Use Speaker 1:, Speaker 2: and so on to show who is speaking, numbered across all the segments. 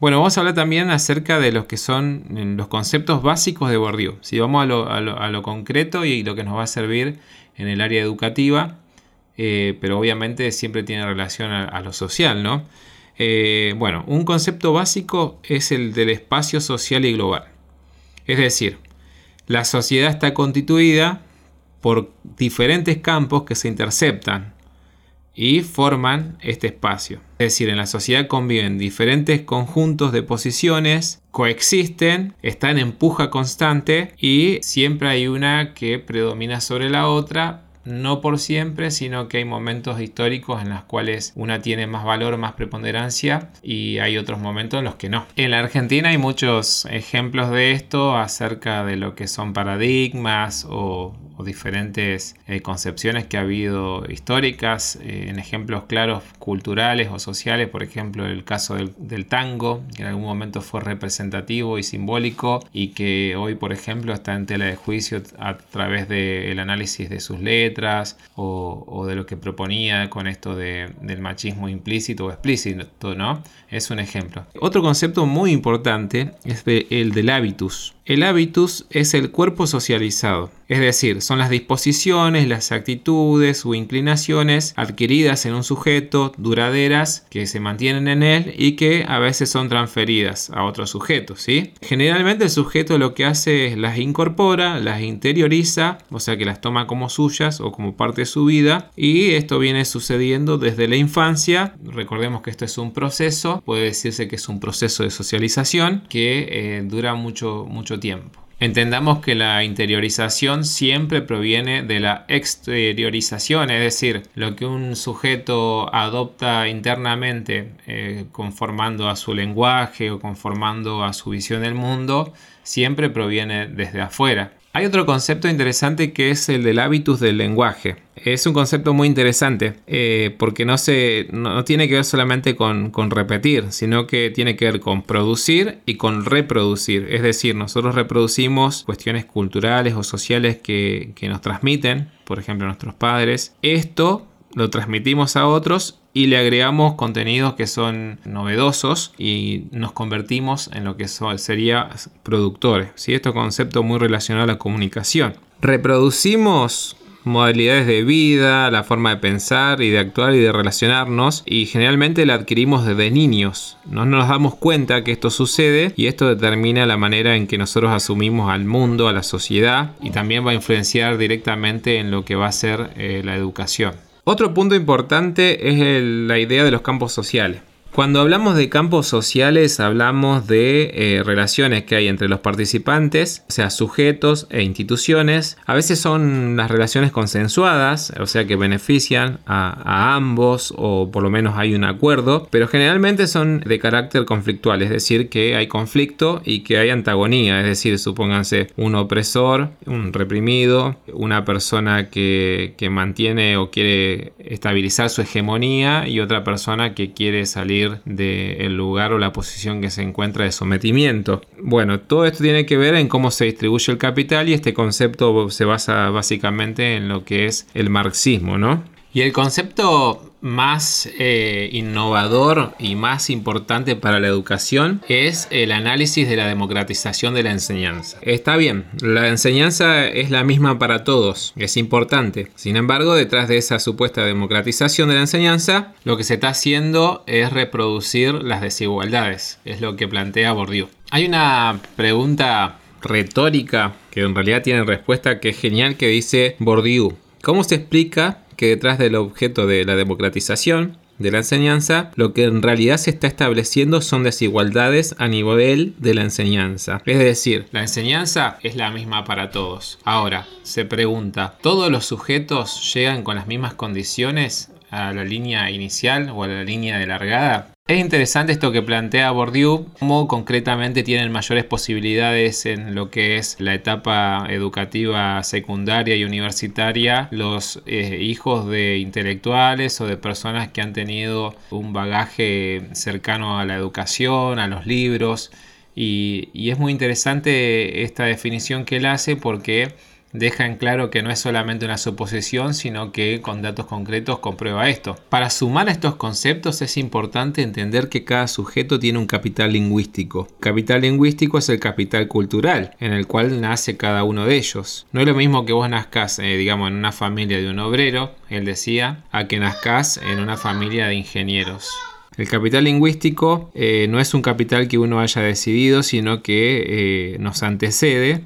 Speaker 1: Bueno, vamos a hablar también acerca de los que son los conceptos básicos de Bourdieu. Si vamos a lo, concreto y lo que nos va a servir en el área educativa, eh, pero obviamente siempre tiene relación a, lo social, ¿no? Eh, bueno, un concepto básico es el del espacio social y global. Es decir, la sociedad está constituida por diferentes campos que se interceptan y forman este espacio. Es decir, en la sociedad conviven diferentes conjuntos de posiciones, coexisten, están en puja constante y siempre hay una que predomina sobre la otra no por siempre, sino que hay momentos históricos en los cuales una tiene más valor, más preponderancia y hay otros momentos en los que no. En la Argentina hay muchos ejemplos de esto acerca de lo que son paradigmas o, diferentes eh, concepciones que ha habido históricas, eh, en ejemplos claros culturales o sociales, por ejemplo el caso del, tango, que en algún momento fue representativo y simbólico y que hoy, por ejemplo, está en tela de juicio a través del análisis de sus letras, o, de lo que proponía con esto del machismo implícito o explícito, ¿no? Es un ejemplo. Otro concepto muy importante es el del hábitus. El hábitus es el cuerpo socializado, es decir, son las disposiciones, las actitudes o inclinaciones adquiridas en un sujeto, duraderas, que se mantienen en él y que a veces son transferidas a otros sujetos. ¿sí? Generalmente el sujeto lo que hace es las incorpora, las interioriza, o sea que las toma como suyas o como parte de su vida y esto viene sucediendo desde la infancia. Recordemos que esto es un proceso, puede decirse que es un proceso de socialización que eh, dura mucho, mucho tiempo. Entendamos que la interiorización siempre proviene de la exteriorización, es decir, lo que un sujeto adopta internamente eh, conformando a su lenguaje o conformando a su visión del mundo, siempre proviene desde afuera. Hay otro concepto interesante que es el del hábitus del lenguaje. Es un concepto muy interesante eh, porque no, se, no, tiene que ver solamente con, repetir, sino que tiene que ver con producir y con reproducir. Es decir, nosotros reproducimos cuestiones culturales o sociales que, que nos transmiten, por ejemplo, nuestros padres. Esto lo transmitimos a otros y le agregamos contenidos que son novedosos y nos convertimos en lo que sería productores. ¿sí? Esto es un concepto muy relacionado a la comunicación. Reproducimos modalidades de vida, la forma de pensar y de actuar y de relacionarnos y generalmente la adquirimos desde niños. No nos damos cuenta que esto sucede y esto determina la manera en que nosotros asumimos al mundo, a la sociedad y también va a influenciar directamente en lo que va a ser eh, la educación. Otro punto importante es la idea de los campos sociales. Cuando hablamos de campos sociales hablamos de eh, relaciones que hay entre los participantes, o sea, sujetos e instituciones. A veces son las relaciones consensuadas, o sea, que benefician a, ambos o por lo menos hay un acuerdo, pero generalmente son de carácter conflictual, es decir, que hay conflicto y que hay antagonía, es decir, supónganse un opresor, un reprimido, una persona que, que mantiene o quiere estabilizar su hegemonía y otra persona que quiere salir del lugar o la posición que se encuentra de sometimiento. Bueno, todo esto tiene que ver en cómo se distribuye el capital y este concepto se basa básicamente en lo que es el marxismo, ¿no? Y el concepto más eh, innovador y más importante para la educación es el análisis de la democratización de la enseñanza. Está bien, la enseñanza es la misma para todos, es importante. Sin embargo, detrás de esa supuesta democratización de la enseñanza, lo que se está haciendo es reproducir las desigualdades, es lo que plantea Bourdieu. Hay una pregunta retórica que en realidad tiene respuesta que es genial que dice Bourdieu. ¿Cómo se explica que detrás del objeto de la democratización de la enseñanza, lo que en realidad se está estableciendo son desigualdades a nivel de la enseñanza. Es decir, la enseñanza es la misma para todos. Ahora, se pregunta, ¿todos los sujetos llegan con las mismas condiciones a la línea inicial o a la línea de largada? Es interesante esto que plantea Bourdieu, cómo concretamente tienen mayores posibilidades en lo que es la etapa educativa secundaria y universitaria los eh, hijos de intelectuales o de personas que han tenido un bagaje cercano a la educación, a los libros. Y, y es muy interesante esta definición que él hace porque deja en claro que no es solamente una suposición, sino que con datos concretos comprueba esto. Para sumar estos conceptos es importante entender que cada sujeto tiene un capital lingüístico. Capital lingüístico es el capital cultural, en el cual nace cada uno de ellos. No es lo mismo que vos nazcas, eh, digamos, en una familia de un obrero, él decía, a que nazcas en una familia de ingenieros. El capital lingüístico eh, no es un capital que uno haya decidido, sino que eh, nos antecede,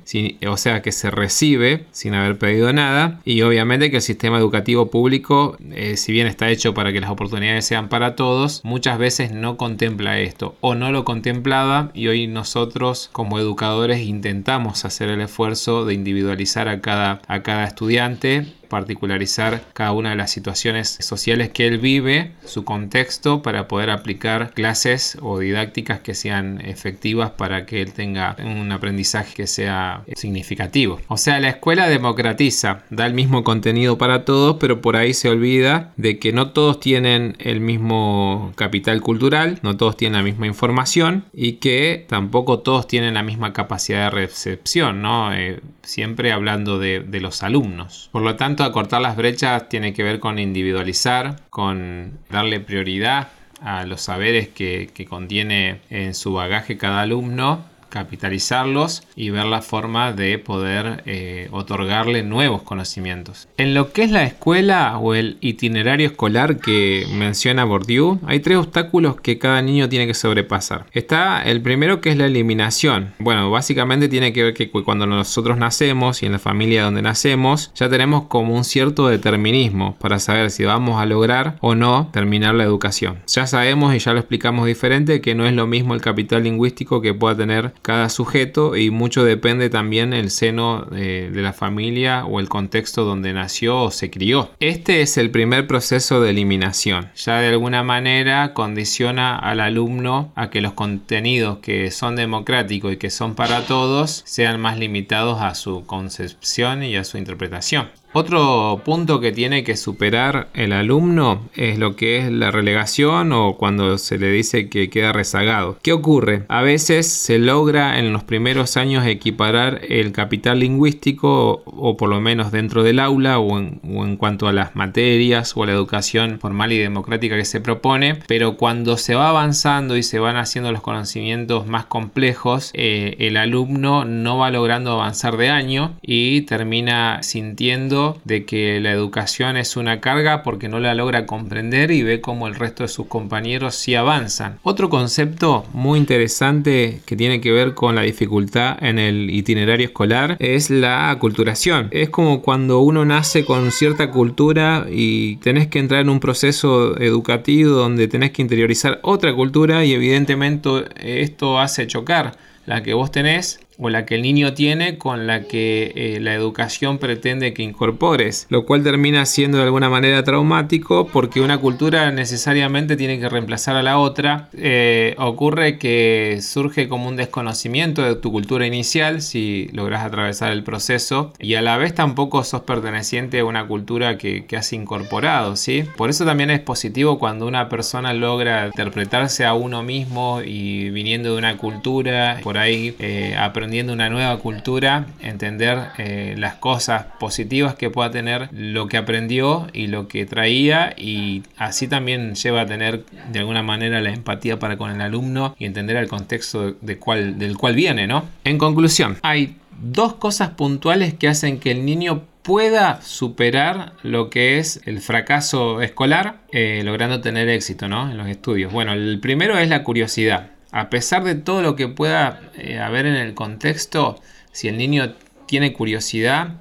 Speaker 1: o sea, que se recibe sin haber pedido nada. Y obviamente que el sistema educativo público, eh, si bien está hecho para que las oportunidades sean para todos, muchas veces no contempla esto o no lo contemplaba y hoy nosotros como educadores intentamos hacer el esfuerzo de individualizar a cada, a cada estudiante particularizar cada una de las situaciones sociales que él vive, su contexto, para poder aplicar clases o didácticas que sean efectivas para que él tenga un aprendizaje que sea significativo. O sea, la escuela democratiza, da el mismo contenido para todos, pero por ahí se olvida de que no todos tienen el mismo capital cultural, no todos tienen la misma información y que tampoco todos tienen la misma capacidad de recepción, ¿no? Eh, siempre hablando de, de los alumnos. Por lo tanto, acortar las brechas tiene que ver con individualizar, con darle prioridad a los saberes que contiene en su bagaje cada alumno capitalizarlos y ver la forma de poder eh, otorgarle nuevos conocimientos. En lo que es la escuela o el itinerario escolar que menciona Bourdieu, hay tres obstáculos que cada niño tiene que sobrepasar. Está el primero que es la eliminación. Bueno, básicamente tiene que ver que cuando nosotros nacemos y en la familia donde nacemos, ya tenemos como un cierto determinismo para saber si vamos a lograr o no terminar la educación. Ya sabemos y ya lo explicamos diferente que no es lo mismo el capital lingüístico que pueda tener cada sujeto y mucho depende también el seno de, de la familia o el contexto donde nació o se crió. Este es el primer proceso de eliminación. Ya de alguna manera condiciona al alumno a que los contenidos que son democráticos y que son para todos sean más limitados a su concepción y a su interpretación. Otro punto que tiene que superar el alumno es lo que es la relegación o cuando se le dice que queda rezagado. ¿Qué ocurre? A veces se logra en los primeros años equiparar el capital lingüístico o, por lo menos dentro del aula o en, cuanto a las materias o la educación formal y democrática que se propone, pero cuando se va avanzando y se van haciendo los conocimientos más complejos, eh, el alumno no va logrando avanzar de año y termina sintiendo de que la educación es una carga porque no la logra comprender y ve como el resto de sus compañeros sí avanzan. Otro concepto muy interesante que tiene que ver con la dificultad en el itinerario escolar es la aculturación. Es como cuando uno nace con cierta cultura y tenés que entrar en un proceso educativo donde tenés que interiorizar otra cultura y evidentemente esto hace chocar la que vos tenés o la que el niño tiene con la que eh, la educación pretende que incorpores, lo cual termina siendo de alguna manera traumático porque una cultura necesariamente tiene que reemplazar a la otra. Eh, ocurre que surge como un desconocimiento de tu cultura inicial si logras atravesar el proceso y a la vez tampoco sos perteneciente a una cultura que, que has incorporado, ¿sí? Por eso también es positivo cuando una persona logra interpretarse a uno mismo y viniendo de una cultura, por ahí eh, aprendiendo una nueva cultura, entender eh, las cosas positivas que pueda tener lo que aprendió y lo que traía y así también lleva a tener de alguna manera la empatía para con el alumno y entender el contexto del cual viene, ¿no? En conclusión, hay dos cosas puntuales que hacen que el niño pueda superar lo que es el fracaso escolar, eh, logrando tener éxito ¿no? en los estudios. Bueno, el primero es la curiosidad a pesar de todo lo que pueda eh, haber en el contexto, si el niño tiene curiosidad,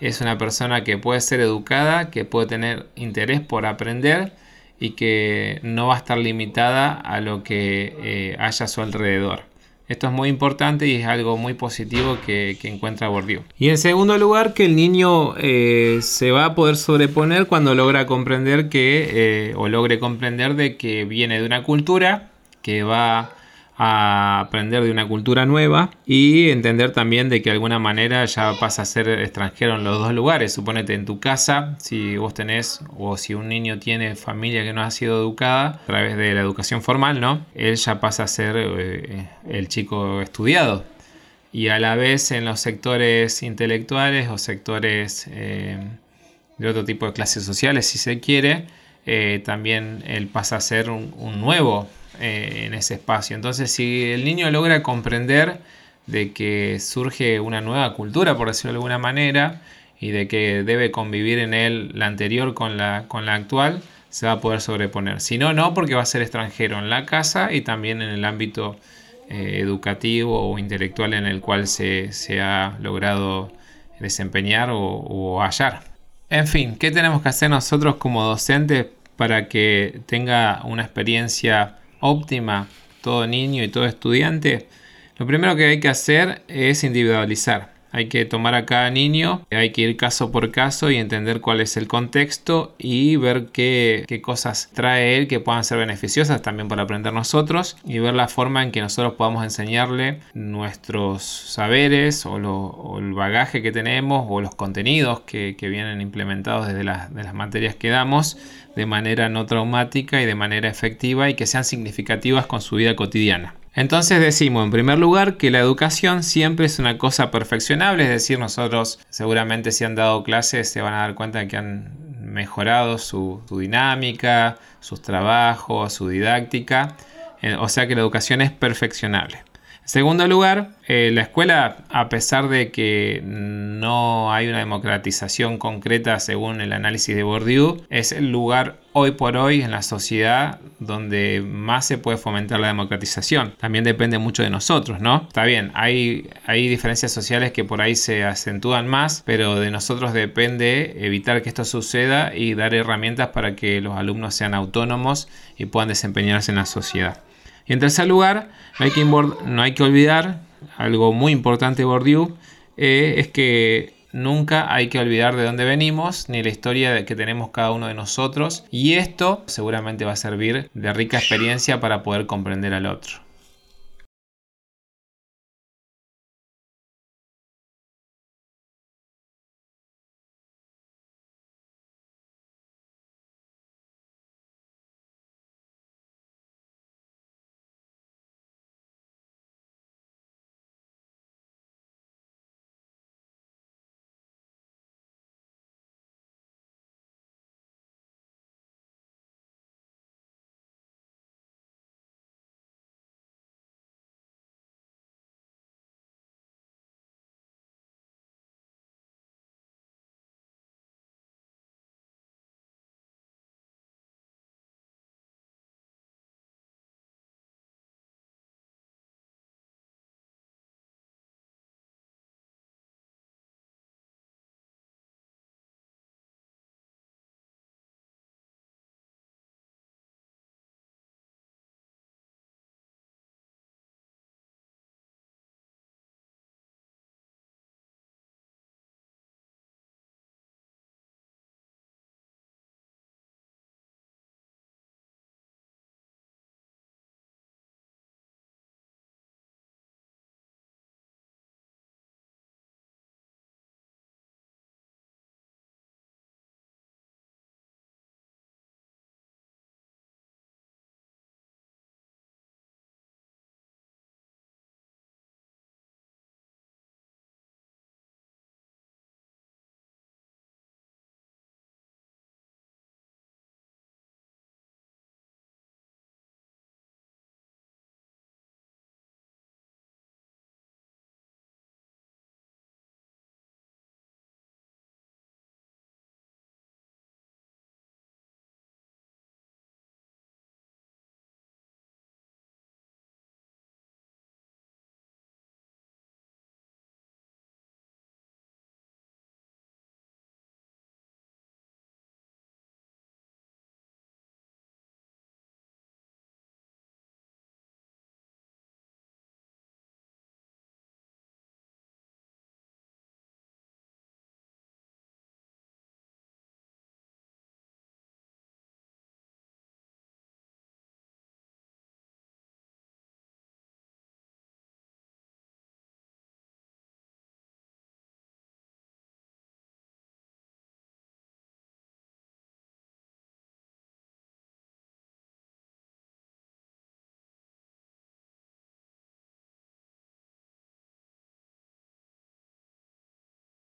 Speaker 1: es una persona que puede ser educada, que puede tener interés por aprender y que no va a estar limitada a lo que eh, haya a su alrededor. Esto es muy importante y es algo muy positivo que, encuentra Bourdieu. Y en segundo lugar, que el niño eh, se va a poder sobreponer cuando logra comprender que, o logre comprender de que viene de una cultura que va a aprender de una cultura nueva y entender también de que de alguna manera ya pasa a ser extranjero en los dos lugares. Suponete en tu casa, si vos tenés o si un niño tiene familia que no ha sido educada a través de la educación formal, ¿no? Él ya pasa a ser eh, el chico estudiado y a la vez en los sectores intelectuales o sectores eh, de otro tipo de clases sociales, si se quiere, eh, también él pasa a ser un, nuevo eh, en ese espacio. Entonces, si el niño logra comprender de que surge una nueva cultura, por decirlo de alguna manera, y de que debe convivir en él la anterior con la, con la actual, se va a poder sobreponer. Si no, no, porque va a ser extranjero en la casa y también en el ámbito eh, educativo o intelectual en el cual se, ha logrado desempeñar o, hallar. En fin, ¿qué tenemos que hacer nosotros como docentes para que tenga una experiencia óptima todo niño y todo estudiante? Lo primero que hay que hacer es individualizar. Hay que tomar a cada niño, hay que ir caso por caso y entender cuál es el contexto y ver qué, cosas trae él que puedan ser beneficiosas también para aprender nosotros y ver la forma en que nosotros podamos enseñarle nuestros saberes o, el bagaje que tenemos o los contenidos que, vienen implementados desde las, materias que damos de manera no traumática y de manera efectiva y que sean significativas con su vida cotidiana. Entonces decimos en primer lugar que la educación siempre es una cosa perfeccionable, es decir, nosotros seguramente si han dado clases se van a dar cuenta que han mejorado su, dinámica, sus trabajos, su didáctica, eh, o sea que la educación es perfeccionable. Segundo lugar, eh, la escuela, a pesar de que no hay una democratización concreta según el análisis de Bourdieu, es el lugar hoy por hoy en la sociedad donde más se puede fomentar la democratización. También depende mucho de nosotros, ¿no? Está bien, hay, hay diferencias sociales que por ahí se acentúan más, pero de nosotros depende evitar que esto suceda y dar herramientas para que los alumnos sean autónomos y puedan desempeñarse en la sociedad. Y en tercer lugar, no hay que, no hay que olvidar algo muy importante Bourdieu, eh, es que nunca hay que olvidar de dónde venimos ni la historia que tenemos cada uno de nosotros y esto seguramente va a servir de rica experiencia para poder comprender al otro.